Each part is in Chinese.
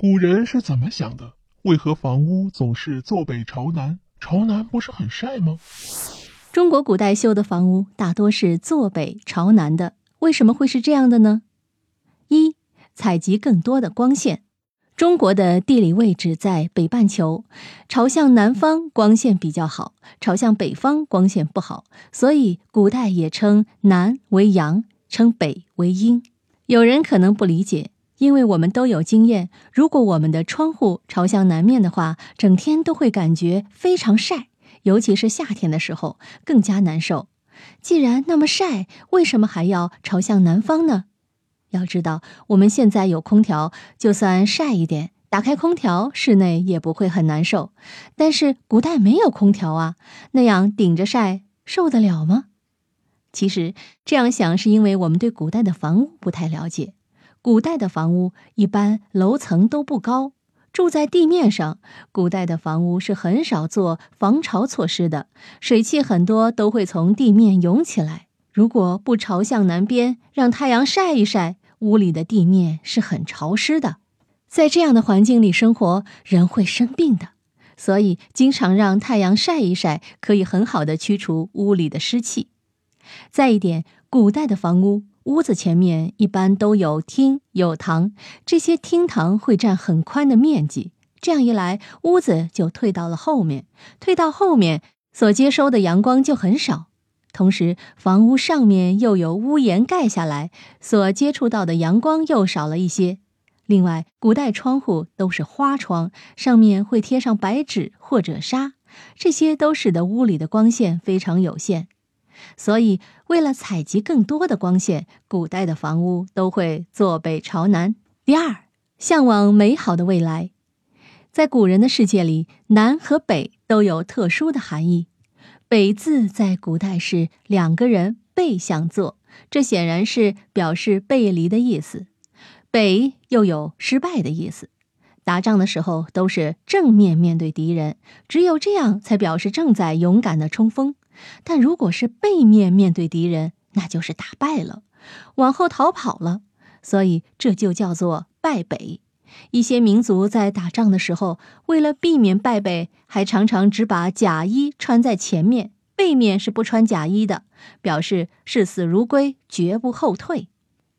古人是怎么想的？为何房屋总是坐北朝南？朝南不是很晒吗？中国古代修的房屋大多是坐北朝南的，为什么会是这样的呢？一、采集更多的光线。中国的地理位置在北半球，朝向南方光线比较好，朝向北方光线不好，所以古代也称南为阳，称北为阴。有人可能不理解。因为我们都有经验，如果我们的窗户朝向南面的话，整天都会感觉非常晒，尤其是夏天的时候更加难受。既然那么晒，为什么还要朝向南方呢？要知道，我们现在有空调，就算晒一点，打开空调，室内也不会很难受。但是古代没有空调啊，那样顶着晒受得了吗？其实这样想，是因为我们对古代的房屋不太了解。古代的房屋一般楼层都不高，住在地面上。古代的房屋是很少做防潮措施的，水汽很多都会从地面涌起来。如果不朝向南边，让太阳晒一晒，屋里的地面是很潮湿的。在这样的环境里生活，人会生病的。所以，经常让太阳晒一晒，可以很好的驱除屋里的湿气。再一点，古代的房屋。屋子前面一般都有厅有堂，这些厅堂会占很宽的面积。这样一来，屋子就退到了后面，退到后面所接收的阳光就很少。同时，房屋上面又有屋檐盖下来，所接触到的阳光又少了一些。另外，古代窗户都是花窗，上面会贴上白纸或者纱，这些都使得屋里的光线非常有限。所以，为了采集更多的光线，古代的房屋都会坐北朝南。第二，向往美好的未来，在古人的世界里，南和北都有特殊的含义。北字在古代是两个人背向坐，这显然是表示背离的意思。北又有失败的意思，打仗的时候都是正面面对敌人，只有这样才表示正在勇敢的冲锋。但如果是背面面对敌人，那就是打败了，往后逃跑了，所以这就叫做败北。一些民族在打仗的时候，为了避免败北，还常常只把甲衣穿在前面，背面是不穿甲衣的，表示视死如归，绝不后退。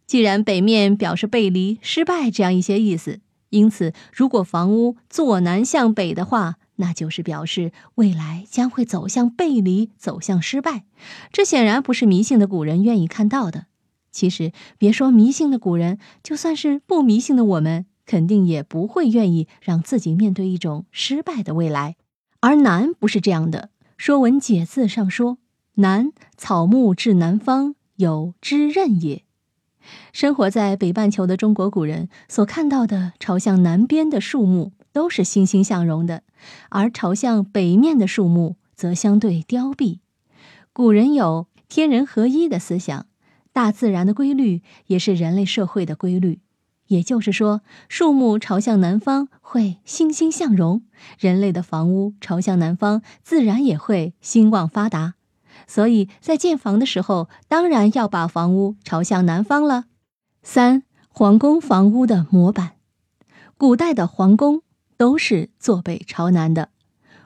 既然北面表示背离、失败这样一些意思，因此如果房屋坐南向北的话，那就是表示未来将会走向背离，走向失败。这显然不是迷信的古人愿意看到的。其实，别说迷信的古人，就算是不迷信的我们，肯定也不会愿意让自己面对一种失败的未来。而南不是这样的，《说文解字》上说：“南，草木至南方，有之任也。”生活在北半球的中国古人所看到的朝向南边的树木。都是欣欣向荣的，而朝向北面的树木则相对凋敝。古人有天人合一的思想，大自然的规律也是人类社会的规律。也就是说，树木朝向南方会欣欣向荣，人类的房屋朝向南方自然也会兴旺发达。所以在建房的时候，当然要把房屋朝向南方了。三皇宫房屋的模板，古代的皇宫。都是坐北朝南的，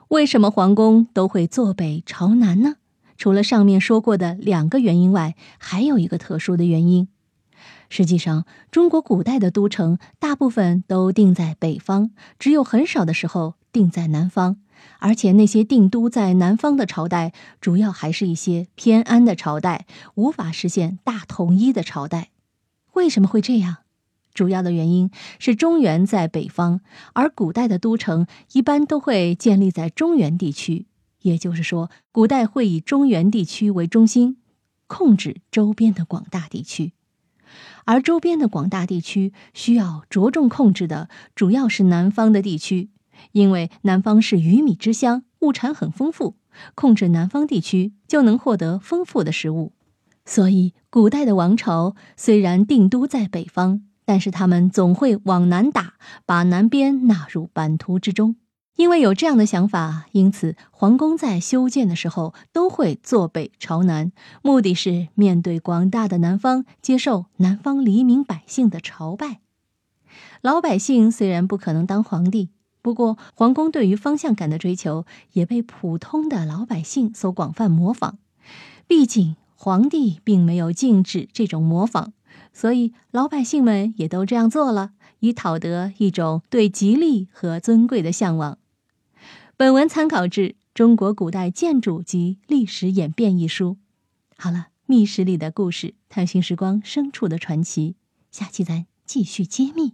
为什么皇宫都会坐北朝南呢？除了上面说过的两个原因外，还有一个特殊的原因。实际上，中国古代的都城大部分都定在北方，只有很少的时候定在南方。而且那些定都在南方的朝代，主要还是一些偏安的朝代，无法实现大统一的朝代。为什么会这样？主要的原因是中原在北方，而古代的都城一般都会建立在中原地区，也就是说，古代会以中原地区为中心，控制周边的广大地区。而周边的广大地区需要着重控制的，主要是南方的地区，因为南方是鱼米之乡，物产很丰富，控制南方地区就能获得丰富的食物。所以，古代的王朝虽然定都在北方。但是他们总会往南打，把南边纳入版图之中。因为有这样的想法，因此皇宫在修建的时候都会坐北朝南，目的是面对广大的南方，接受南方黎民百姓的朝拜。老百姓虽然不可能当皇帝，不过皇宫对于方向感的追求也被普通的老百姓所广泛模仿。毕竟皇帝并没有禁止这种模仿，所以老百姓们也都这样做了，以讨得一种对吉利和尊贵的向往。本文参考至《中国古代建筑及历史演变》一书。好了，密室里的故事，探寻时光深处的传奇，下期咱继续揭秘。